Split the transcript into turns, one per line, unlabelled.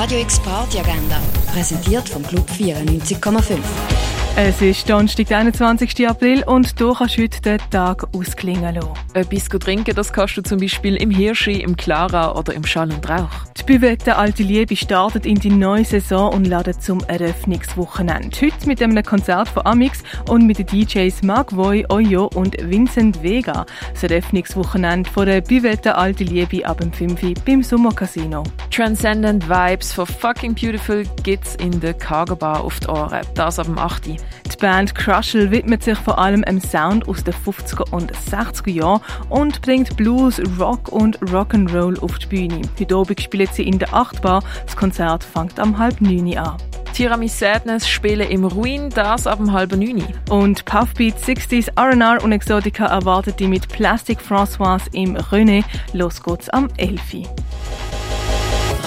Radio X Party Agenda, präsentiert vom Club 94,5.
Es ist Donnerstag, der 21. April und du kannst heute den Tag ausklingen lassen.
Etwas trinken, das kannst du zum Beispiel im Hirschi, im Clara oder im Schall und Rauch.
Die Büvette Alte Liebe startet in die neue Saison und ladet zum Eröffnungswochenende. Heute mit einem Konzert von Amix und mit den DJs Mark Voy, Oyo und Vincent Vega. Das Eröffnungswochenende von der Büvette Alte Liebe ab dem 5 Uhr beim Sommercasino.
Transcendent Vibes for Fucking Beautiful gibt's in der Cargo Bar auf die Ohren. Das ab dem 8. Uhr.
Die Band Crushel widmet sich vor allem einem Sound aus den 50er und 60er Jahren und bringt Blues, Rock und Rock'n'Roll auf die Bühne. Heute Abend spielen sie in der Achtbar. Das Konzert fängt am halb neun an.
Tiramisu Sadness spielen im Ruin, das ab dem halben neun.
Und Puffbeat 60s, R&R und Exotica erwartet die mit Plastic François im René. Los geht's am 11.